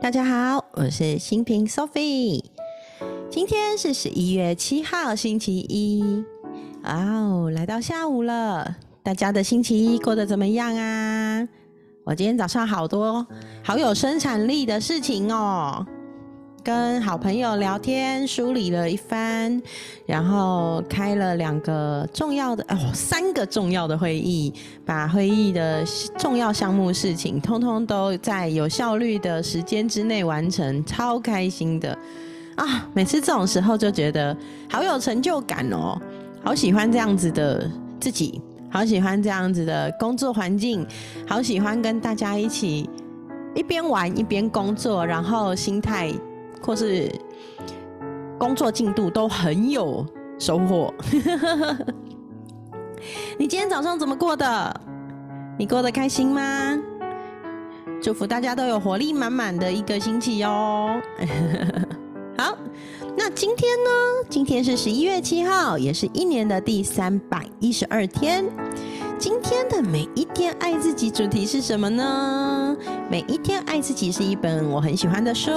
大家好，我是新平 Sophie。今天是十一月七号，星期一。哦，来到下午了，大家的星期一过得怎么样啊？我今天早上好多好有生产力的事情哦。跟好朋友聊天，梳理了一番，然后开了两个重要的哦，三个重要的会议，把会议的重要项目事情，通通都在有效率的时间之内完成，超开心的啊！每次这种时候就觉得好有成就感哦，好喜欢这样子的自己，好喜欢这样子的工作环境，好喜欢跟大家一起一边玩一边工作，然后心态。或是工作进度都很有收获。你今天早上怎么过的？你过得开心吗？祝福大家都有活力满满的一个星期哟。好，那今天呢？今天是十一月七号，也是一年的第三百一十二天。今天的每一天爱自己主题是什么呢？每一天爱自己是一本我很喜欢的书，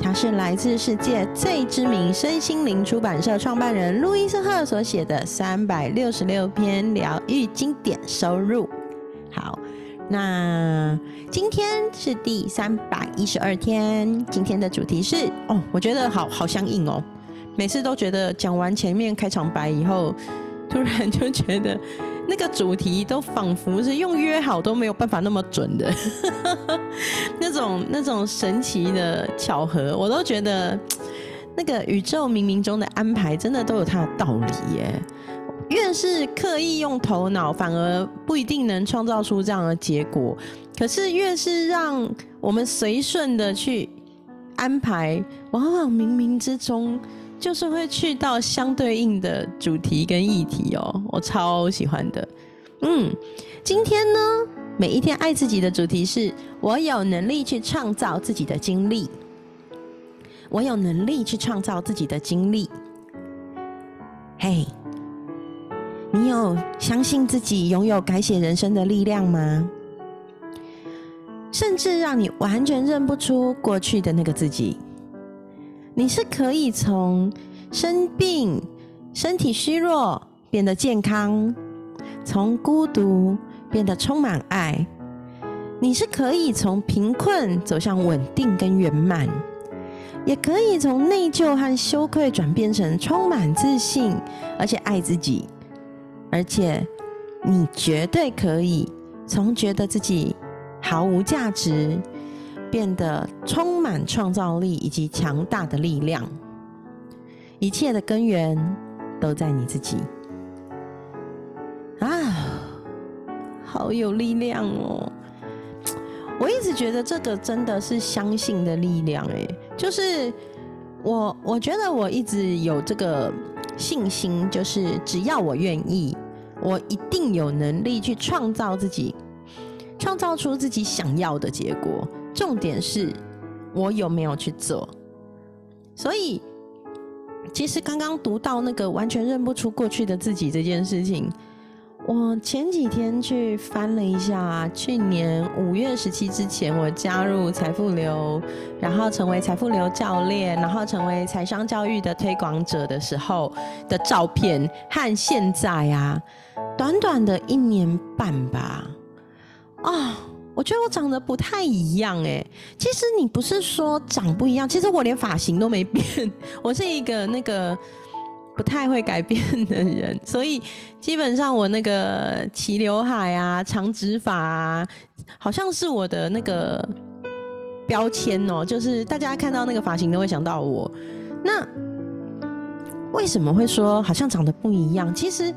它是来自世界最知名身心灵出版社创办人路易斯赫所写的三百六十六篇疗愈经典收入。好，那今天是第三百一十二天，今天的主题是哦，我觉得好好相应哦，每次都觉得讲完前面开场白以后，突然就觉得。那个主题都仿佛是用约好都没有办法那么准的，那种那种神奇的巧合，我都觉得那个宇宙冥冥中的安排真的都有它的道理耶。越是刻意用头脑，反而不一定能创造出这样的结果。可是越是让我们随顺的去安排，往往冥冥之中。就是会去到相对应的主题跟议题哦，我超喜欢的。嗯，今天呢，每一天爱自己的主题是我有能力去创造自己的经历，我有能力去创造自己的经历。嘿，你有相信自己拥有改写人生的力量吗？甚至让你完全认不出过去的那个自己。你是可以从生病、身体虚弱变得健康，从孤独变得充满爱。你是可以从贫困走向稳定跟圆满，也可以从内疚和羞愧转变成充满自信，而且爱自己。而且，你绝对可以从觉得自己毫无价值。变得充满创造力以及强大的力量，一切的根源都在你自己啊！好有力量哦！我一直觉得这个真的是相信的力量，哎，就是我我觉得我一直有这个信心，就是只要我愿意，我一定有能力去创造自己，创造出自己想要的结果。重点是我有没有去做，所以其实刚刚读到那个完全认不出过去的自己这件事情，我前几天去翻了一下，去年五月十七之前我加入财富流，然后成为财富流教练，然后成为财商教育的推广者的时候的照片，和现在啊，短短的一年半吧，啊。我觉得我长得不太一样哎，其实你不是说长不一样，其实我连发型都没变，我是一个那个不太会改变的人，所以基本上我那个齐刘海啊、长直发啊，好像是我的那个标签哦，就是大家看到那个发型都会想到我。那为什么会说好像长得不一样？其实。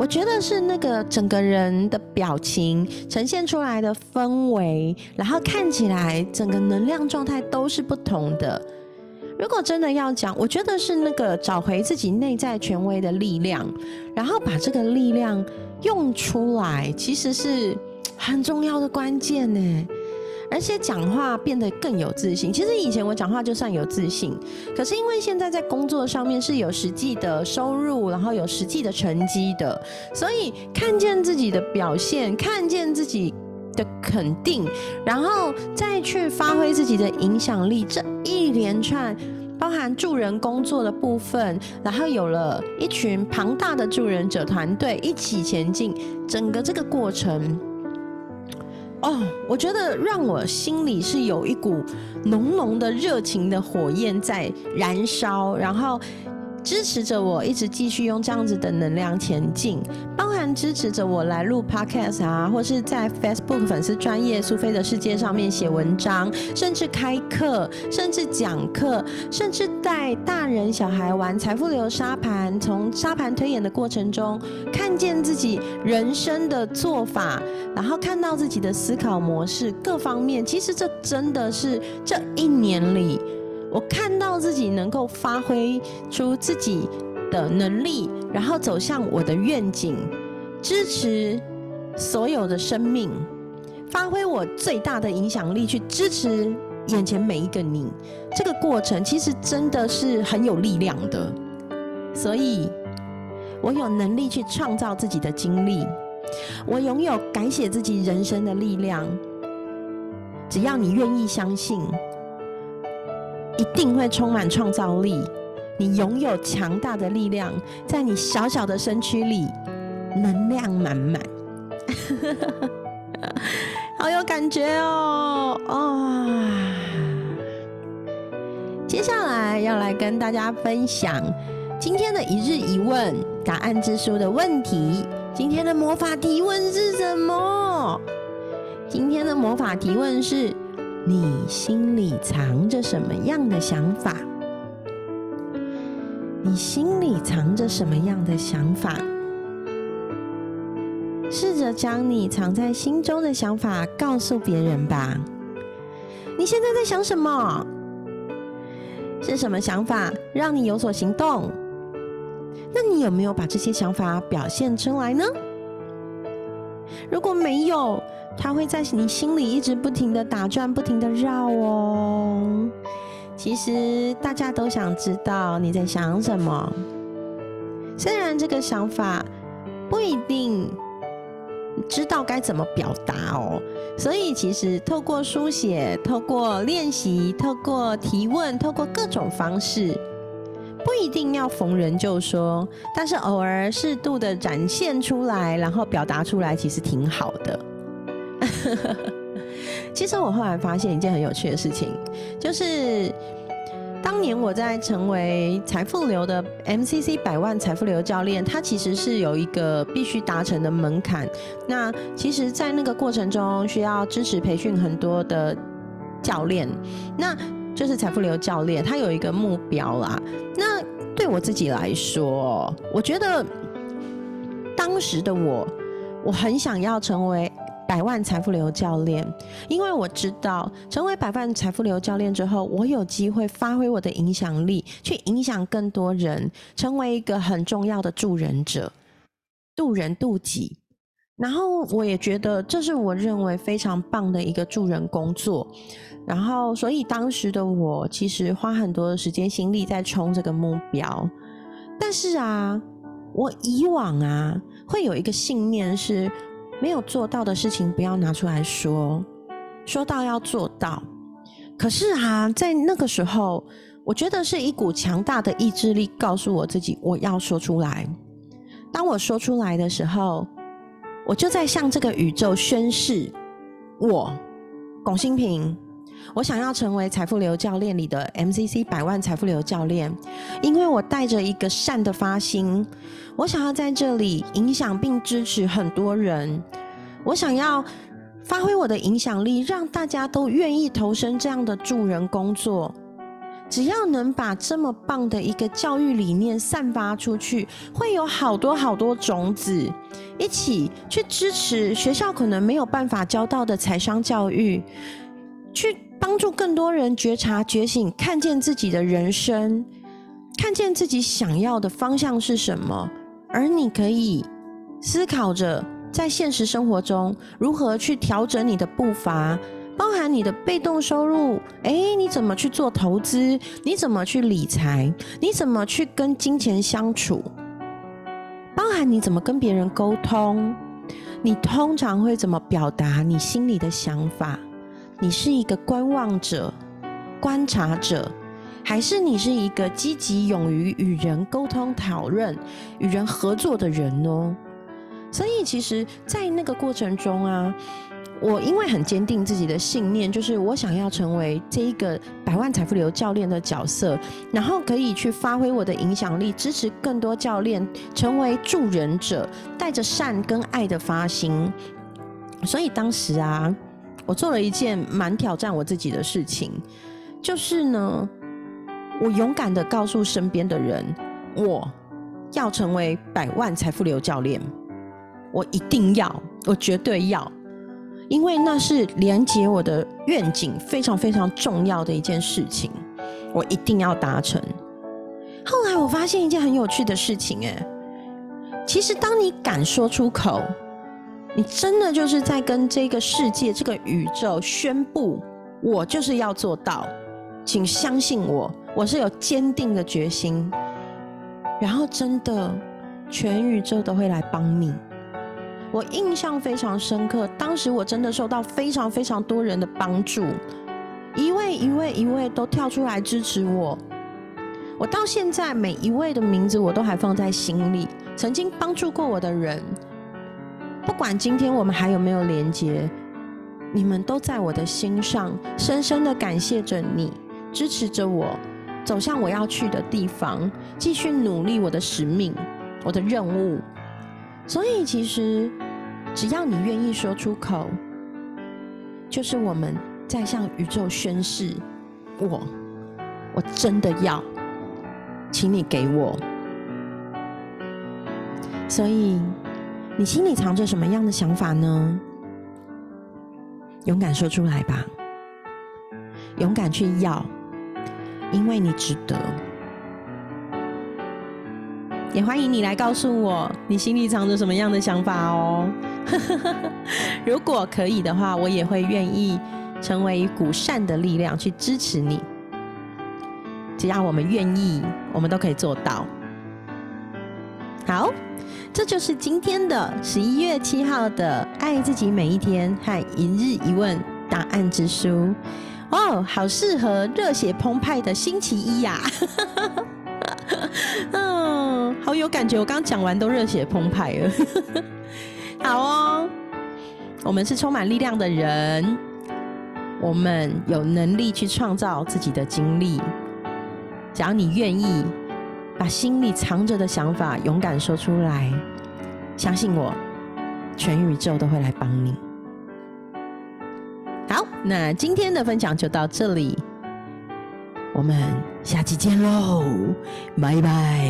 我觉得是那个整个人的表情呈现出来的氛围，然后看起来整个能量状态都是不同的。如果真的要讲，我觉得是那个找回自己内在权威的力量，然后把这个力量用出来，其实是很重要的关键呢。而且讲话变得更有自信。其实以前我讲话就算有自信，可是因为现在在工作上面是有实际的收入，然后有实际的成绩的，所以看见自己的表现，看见自己的肯定，然后再去发挥自己的影响力，这一连串包含助人工作的部分，然后有了一群庞大的助人者团队一起前进，整个这个过程，哦，我觉得让我心里是有一股浓浓的热情的火焰在燃烧，然后。支持着我一直继续用这样子的能量前进，包含支持着我来录 podcast 啊，或是在 Facebook 粉丝专业苏菲的世界上面写文章，甚至开课，甚至讲课，甚至带大人小孩玩财富流沙盘，从沙盘推演的过程中，看见自己人生的做法，然后看到自己的思考模式各方面，其实这真的是这一年里。我看到自己能够发挥出自己的能力，然后走向我的愿景，支持所有的生命，发挥我最大的影响力去支持眼前每一个你。这个过程其实真的是很有力量的，所以我有能力去创造自己的经历，我拥有改写自己人生的力量。只要你愿意相信。一定会充满创造力，你拥有强大的力量，在你小小的身躯里，能量满满，好有感觉哦！啊，接下来要来跟大家分享今天的一日一问答案之书的问题。今天的魔法提问是什么？今天的魔法提问是。你心里藏着什么样的想法？你心里藏着什么样的想法？试着将你藏在心中的想法告诉别人吧。你现在在想什么？是什么想法让你有所行动？那你有没有把这些想法表现出来呢？如果没有，它会在你心里一直不停的打转，不停的绕哦。其实大家都想知道你在想什么，虽然这个想法不一定知道该怎么表达哦。所以其实透过书写、透过练习、透过提问、透过各种方式。不一定要逢人就说，但是偶尔适度的展现出来，然后表达出来，其实挺好的。其实我后来发现一件很有趣的事情，就是当年我在成为财富流的 MCC 百万财富流教练，它其实是有一个必须达成的门槛。那其实，在那个过程中，需要支持培训很多的教练。那就是财富流教练，他有一个目标啦。那对我自己来说，我觉得当时的我，我很想要成为百万财富流教练，因为我知道成为百万财富流教练之后，我有机会发挥我的影响力，去影响更多人，成为一个很重要的助人者，渡人渡己。然后我也觉得这是我认为非常棒的一个助人工作。然后，所以当时的我其实花很多的时间心力在冲这个目标，但是啊，我以往啊会有一个信念是，没有做到的事情不要拿出来说，说到要做到。可是啊，在那个时候，我觉得是一股强大的意志力告诉我自己，我要说出来。当我说出来的时候，我就在向这个宇宙宣誓：我龚新平。我想要成为财富流教练里的 MCC 百万财富流教练，因为我带着一个善的发心，我想要在这里影响并支持很多人。我想要发挥我的影响力，让大家都愿意投身这样的助人工作。只要能把这么棒的一个教育理念散发出去，会有好多好多种子一起去支持学校可能没有办法教到的财商教育，去。帮助更多人觉察、觉醒，看见自己的人生，看见自己想要的方向是什么。而你可以思考着，在现实生活中如何去调整你的步伐，包含你的被动收入。诶，你怎么去做投资？你怎么去理财？你怎么去跟金钱相处？包含你怎么跟别人沟通？你通常会怎么表达你心里的想法？你是一个观望者、观察者，还是你是一个积极、勇于与人沟通、讨论、与人合作的人呢？所以，其实，在那个过程中啊。我因为很坚定自己的信念，就是我想要成为这一个百万财富流教练的角色，然后可以去发挥我的影响力，支持更多教练成为助人者，带着善跟爱的发心。所以当时啊，我做了一件蛮挑战我自己的事情，就是呢，我勇敢的告诉身边的人，我要成为百万财富流教练，我一定要，我绝对要。因为那是连接我的愿景非常非常重要的一件事情，我一定要达成。后来我发现一件很有趣的事情，哎，其实当你敢说出口，你真的就是在跟这个世界、这个宇宙宣布，我就是要做到，请相信我，我是有坚定的决心。然后真的，全宇宙都会来帮你。我印象非常深刻，当时我真的受到非常非常多人的帮助，一位一位一位都跳出来支持我。我到现在每一位的名字我都还放在心里，曾经帮助过我的人，不管今天我们还有没有连接，你们都在我的心上，深深的感谢着你，支持着我走向我要去的地方，继续努力我的使命，我的任务。所以，其实只要你愿意说出口，就是我们在向宇宙宣誓：我，我真的要，请你给我。所以，你心里藏着什么样的想法呢？勇敢说出来吧，勇敢去要，因为你值得。也欢迎你来告诉我，你心里藏着什么样的想法哦。如果可以的话，我也会愿意成为一股善的力量去支持你。只要我们愿意，我们都可以做到。好，这就是今天的十一月七号的《爱自己每一天》和一日一问答案之书。哦，好适合热血澎湃的星期一呀！嗯，好有感觉。我刚讲完都热血澎湃了。好哦，我们是充满力量的人，我们有能力去创造自己的经历。只要你愿意把心里藏着的想法勇敢说出来，相信我，全宇宙都会来帮你。好，那今天的分享就到这里。我们下期见喽，拜拜。